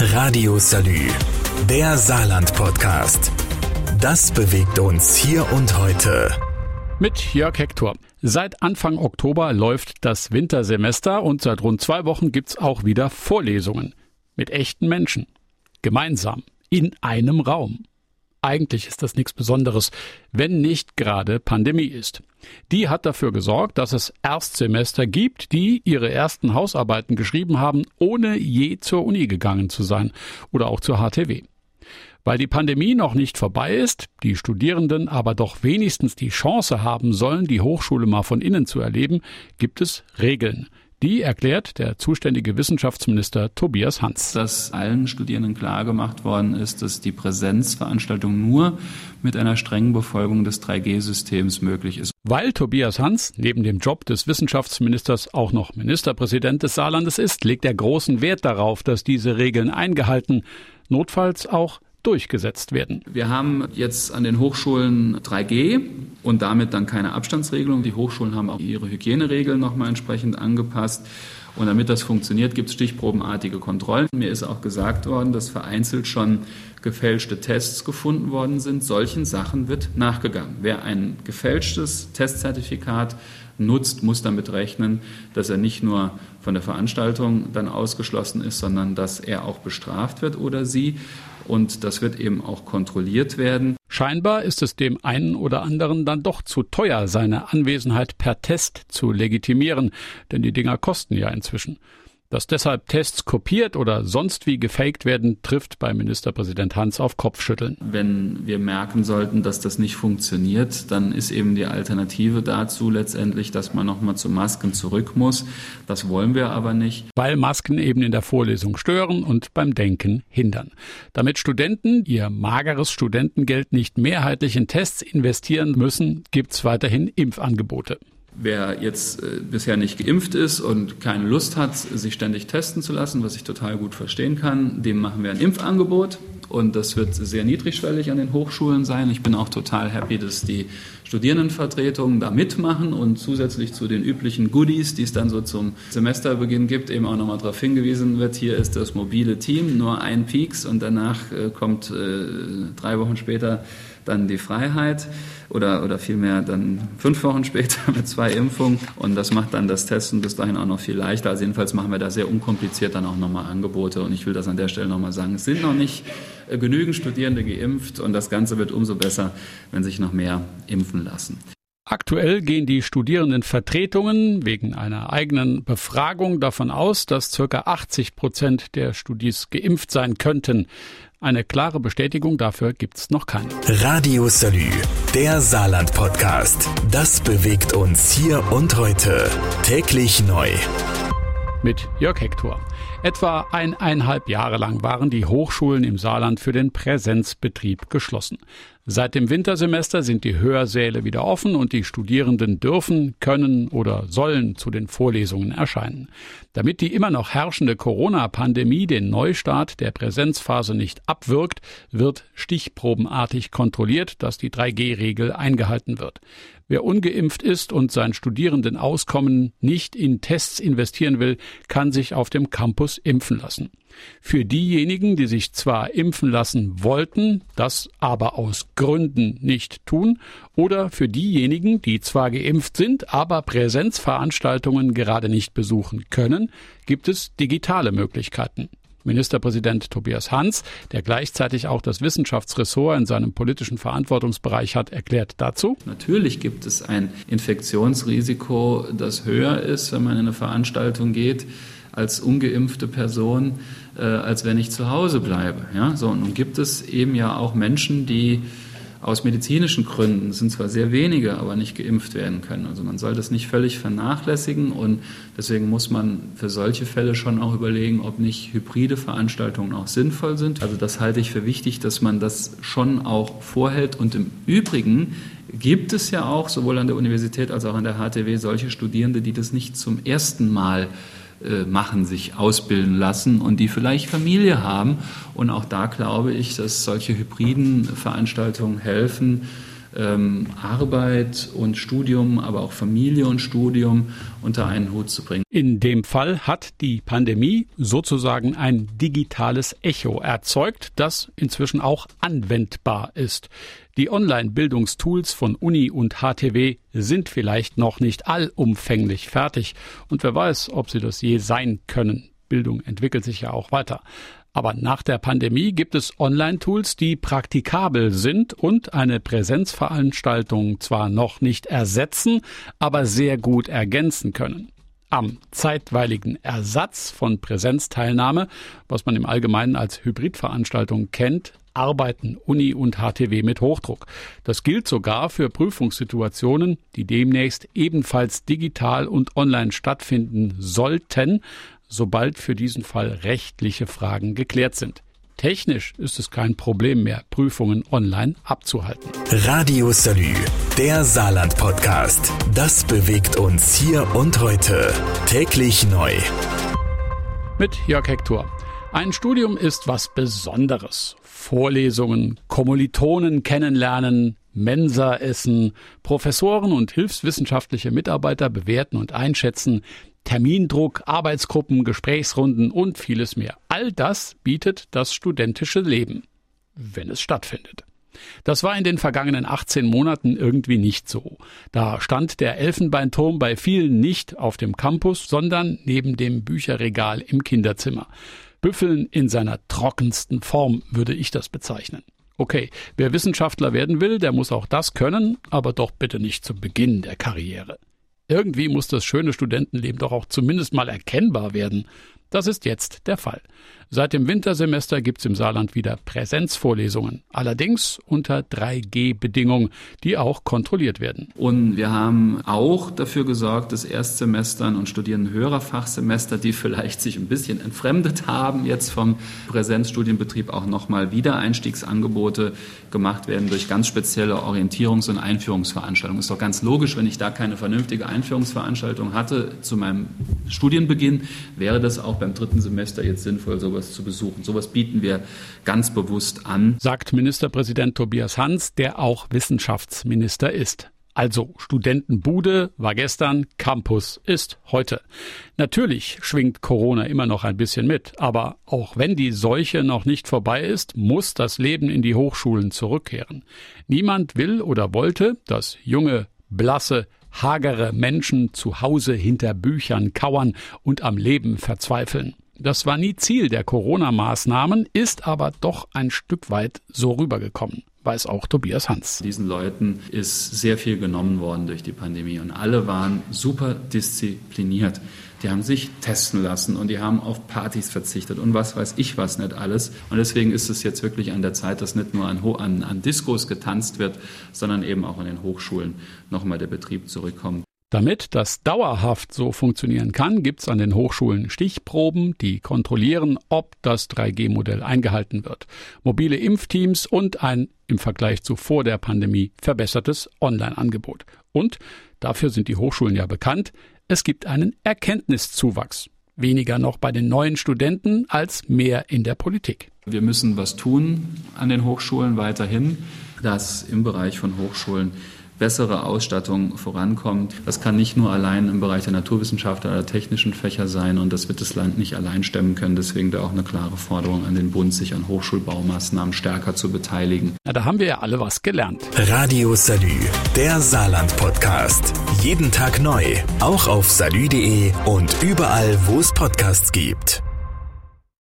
Radio Salü, der Saarland-Podcast. Das bewegt uns hier und heute. Mit Jörg Hector. Seit Anfang Oktober läuft das Wintersemester und seit rund zwei Wochen gibt's auch wieder Vorlesungen. Mit echten Menschen. Gemeinsam. In einem Raum. Eigentlich ist das nichts Besonderes, wenn nicht gerade Pandemie ist. Die hat dafür gesorgt, dass es Erstsemester gibt, die ihre ersten Hausarbeiten geschrieben haben, ohne je zur Uni gegangen zu sein oder auch zur HTW. Weil die Pandemie noch nicht vorbei ist, die Studierenden aber doch wenigstens die Chance haben sollen, die Hochschule mal von innen zu erleben, gibt es Regeln. Die erklärt der zuständige Wissenschaftsminister Tobias Hans. Dass allen Studierenden klargemacht worden ist, dass die Präsenzveranstaltung nur mit einer strengen Befolgung des 3G-Systems möglich ist. Weil Tobias Hans neben dem Job des Wissenschaftsministers auch noch Ministerpräsident des Saarlandes ist, legt er großen Wert darauf, dass diese Regeln eingehalten, notfalls auch durchgesetzt werden. Wir haben jetzt an den Hochschulen 3G und damit dann keine Abstandsregelung. Die Hochschulen haben auch ihre Hygieneregeln nochmal entsprechend angepasst. Und damit das funktioniert, gibt es stichprobenartige Kontrollen. Mir ist auch gesagt worden, dass vereinzelt schon gefälschte Tests gefunden worden sind. Solchen Sachen wird nachgegangen. Wer ein gefälschtes Testzertifikat nutzt, muss damit rechnen, dass er nicht nur von der Veranstaltung dann ausgeschlossen ist, sondern dass er auch bestraft wird oder sie. Und das wird eben auch kontrolliert werden. Scheinbar ist es dem einen oder anderen dann doch zu teuer, seine Anwesenheit per Test zu legitimieren, denn die Dinger kosten ja inzwischen. Dass deshalb Tests kopiert oder sonst wie gefaked werden, trifft bei Ministerpräsident Hans auf Kopfschütteln. Wenn wir merken sollten, dass das nicht funktioniert, dann ist eben die Alternative dazu letztendlich, dass man nochmal zu Masken zurück muss. Das wollen wir aber nicht. Weil Masken eben in der Vorlesung stören und beim Denken hindern. Damit Studenten ihr mageres Studentengeld nicht mehrheitlich in Tests investieren müssen, gibt's weiterhin Impfangebote. Wer jetzt äh, bisher nicht geimpft ist und keine Lust hat, sich ständig testen zu lassen, was ich total gut verstehen kann, dem machen wir ein Impfangebot und das wird sehr niedrigschwellig an den Hochschulen sein. Ich bin auch total happy, dass die Studierendenvertretungen da mitmachen und zusätzlich zu den üblichen Goodies, die es dann so zum Semesterbeginn gibt, eben auch nochmal darauf hingewiesen wird, hier ist das mobile Team, nur ein Peaks und danach äh, kommt äh, drei Wochen später dann die Freiheit oder, oder vielmehr dann fünf Wochen später mit zwei Impfungen. Und das macht dann das Testen bis dahin auch noch viel leichter. Also jedenfalls machen wir da sehr unkompliziert dann auch nochmal Angebote. Und ich will das an der Stelle nochmal sagen. Es sind noch nicht äh, genügend Studierende geimpft und das Ganze wird umso besser, wenn sich noch mehr impfen lassen. Aktuell gehen die Studierendenvertretungen wegen einer eigenen Befragung davon aus, dass ca. 80 Prozent der Studis geimpft sein könnten. Eine klare Bestätigung dafür gibt's noch keine. Radio Salü, der Saarland-Podcast. Das bewegt uns hier und heute. Täglich neu. Mit Jörg Hector. Etwa eineinhalb Jahre lang waren die Hochschulen im Saarland für den Präsenzbetrieb geschlossen. Seit dem Wintersemester sind die Hörsäle wieder offen und die Studierenden dürfen, können oder sollen zu den Vorlesungen erscheinen. Damit die immer noch herrschende Corona-Pandemie den Neustart der Präsenzphase nicht abwirkt, wird stichprobenartig kontrolliert, dass die 3G-Regel eingehalten wird. Wer ungeimpft ist und sein Studierendenauskommen nicht in Tests investieren will, kann sich auf dem Campus impfen lassen. Für diejenigen, die sich zwar impfen lassen wollten, das aber aus Gründen nicht tun, oder für diejenigen, die zwar geimpft sind, aber Präsenzveranstaltungen gerade nicht besuchen können, gibt es digitale Möglichkeiten. Ministerpräsident Tobias Hans, der gleichzeitig auch das Wissenschaftsressort in seinem politischen Verantwortungsbereich hat, erklärt dazu. Natürlich gibt es ein Infektionsrisiko, das höher ist, wenn man in eine Veranstaltung geht als ungeimpfte Person, äh, als wenn ich zu Hause bleibe. Ja, so und nun gibt es eben ja auch Menschen, die aus medizinischen Gründen, sind zwar sehr wenige, aber nicht geimpft werden können. Also man soll das nicht völlig vernachlässigen und deswegen muss man für solche Fälle schon auch überlegen, ob nicht hybride Veranstaltungen auch sinnvoll sind. Also das halte ich für wichtig, dass man das schon auch vorhält und im Übrigen gibt es ja auch sowohl an der Universität als auch an der HTW solche Studierende, die das nicht zum ersten Mal äh, machen, sich ausbilden lassen und die vielleicht Familie haben. Und auch da glaube ich, dass solche hybriden Veranstaltungen helfen, ähm, Arbeit und Studium, aber auch Familie und Studium unter einen Hut zu bringen. In dem Fall hat die Pandemie sozusagen ein digitales Echo erzeugt, das inzwischen auch anwendbar ist. Die Online-Bildungstools von Uni und HTW sind vielleicht noch nicht allumfänglich fertig und wer weiß, ob sie das je sein können. Bildung entwickelt sich ja auch weiter. Aber nach der Pandemie gibt es Online-Tools, die praktikabel sind und eine Präsenzveranstaltung zwar noch nicht ersetzen, aber sehr gut ergänzen können. Am zeitweiligen Ersatz von Präsenzteilnahme, was man im Allgemeinen als Hybridveranstaltung kennt, arbeiten Uni und HTW mit Hochdruck. Das gilt sogar für Prüfungssituationen, die demnächst ebenfalls digital und online stattfinden sollten, sobald für diesen Fall rechtliche Fragen geklärt sind. Technisch ist es kein Problem mehr, Prüfungen online abzuhalten. Radio Salü, der Saarland-Podcast. Das bewegt uns hier und heute. Täglich neu. Mit Jörg Hector. Ein Studium ist was Besonderes. Vorlesungen, Kommilitonen kennenlernen, Mensa essen, Professoren und hilfswissenschaftliche Mitarbeiter bewerten und einschätzen, Termindruck, Arbeitsgruppen, Gesprächsrunden und vieles mehr. All das bietet das studentische Leben, wenn es stattfindet. Das war in den vergangenen 18 Monaten irgendwie nicht so. Da stand der Elfenbeinturm bei vielen nicht auf dem Campus, sondern neben dem Bücherregal im Kinderzimmer. Büffeln in seiner trockensten Form würde ich das bezeichnen. Okay, wer Wissenschaftler werden will, der muss auch das können, aber doch bitte nicht zu Beginn der Karriere. Irgendwie muss das schöne Studentenleben doch auch zumindest mal erkennbar werden. Das ist jetzt der Fall. Seit dem Wintersemester gibt's im Saarland wieder Präsenzvorlesungen, allerdings unter 3G-Bedingungen, die auch kontrolliert werden. Und wir haben auch dafür gesorgt, dass Erstsemestern und Studierenden höherer Fachsemester, die vielleicht sich ein bisschen entfremdet haben, jetzt vom Präsenzstudienbetrieb auch nochmal Wiedereinstiegsangebote gemacht werden durch ganz spezielle Orientierungs- und Einführungsveranstaltungen. Ist doch ganz logisch, wenn ich da keine vernünftige Einführungsveranstaltung hatte zu meinem Studienbeginn, wäre das auch beim dritten Semester jetzt sinnvoll, sowas zu besuchen. Sowas bieten wir ganz bewusst an. Sagt Ministerpräsident Tobias Hans, der auch Wissenschaftsminister ist. Also Studentenbude war gestern, Campus ist heute. Natürlich schwingt Corona immer noch ein bisschen mit, aber auch wenn die Seuche noch nicht vorbei ist, muss das Leben in die Hochschulen zurückkehren. Niemand will oder wollte, dass junge, blasse, hagere Menschen zu Hause hinter Büchern kauern und am Leben verzweifeln. Das war nie Ziel der Corona-Maßnahmen, ist aber doch ein Stück weit so rübergekommen weiß auch Tobias Hans. Diesen Leuten ist sehr viel genommen worden durch die Pandemie und alle waren super diszipliniert. Die haben sich testen lassen und die haben auf Partys verzichtet und was weiß ich was nicht alles. Und deswegen ist es jetzt wirklich an der Zeit, dass nicht nur an, an, an Diskos getanzt wird, sondern eben auch an den Hochschulen nochmal der Betrieb zurückkommt. Damit das dauerhaft so funktionieren kann, gibt es an den Hochschulen Stichproben, die kontrollieren, ob das 3G-Modell eingehalten wird. Mobile Impfteams und ein im Vergleich zu vor der Pandemie verbessertes Online-Angebot. Und, dafür sind die Hochschulen ja bekannt, es gibt einen Erkenntniszuwachs. Weniger noch bei den neuen Studenten als mehr in der Politik. Wir müssen was tun an den Hochschulen weiterhin, dass im Bereich von Hochschulen bessere Ausstattung vorankommt. Das kann nicht nur allein im Bereich der Naturwissenschaften oder technischen Fächer sein und das wird das Land nicht allein stemmen können. Deswegen da auch eine klare Forderung an den Bund, sich an Hochschulbaumaßnahmen stärker zu beteiligen. Ja, da haben wir ja alle was gelernt. Radio Salü, der Saarland-Podcast. Jeden Tag neu, auch auf salü.de und überall, wo es Podcasts gibt.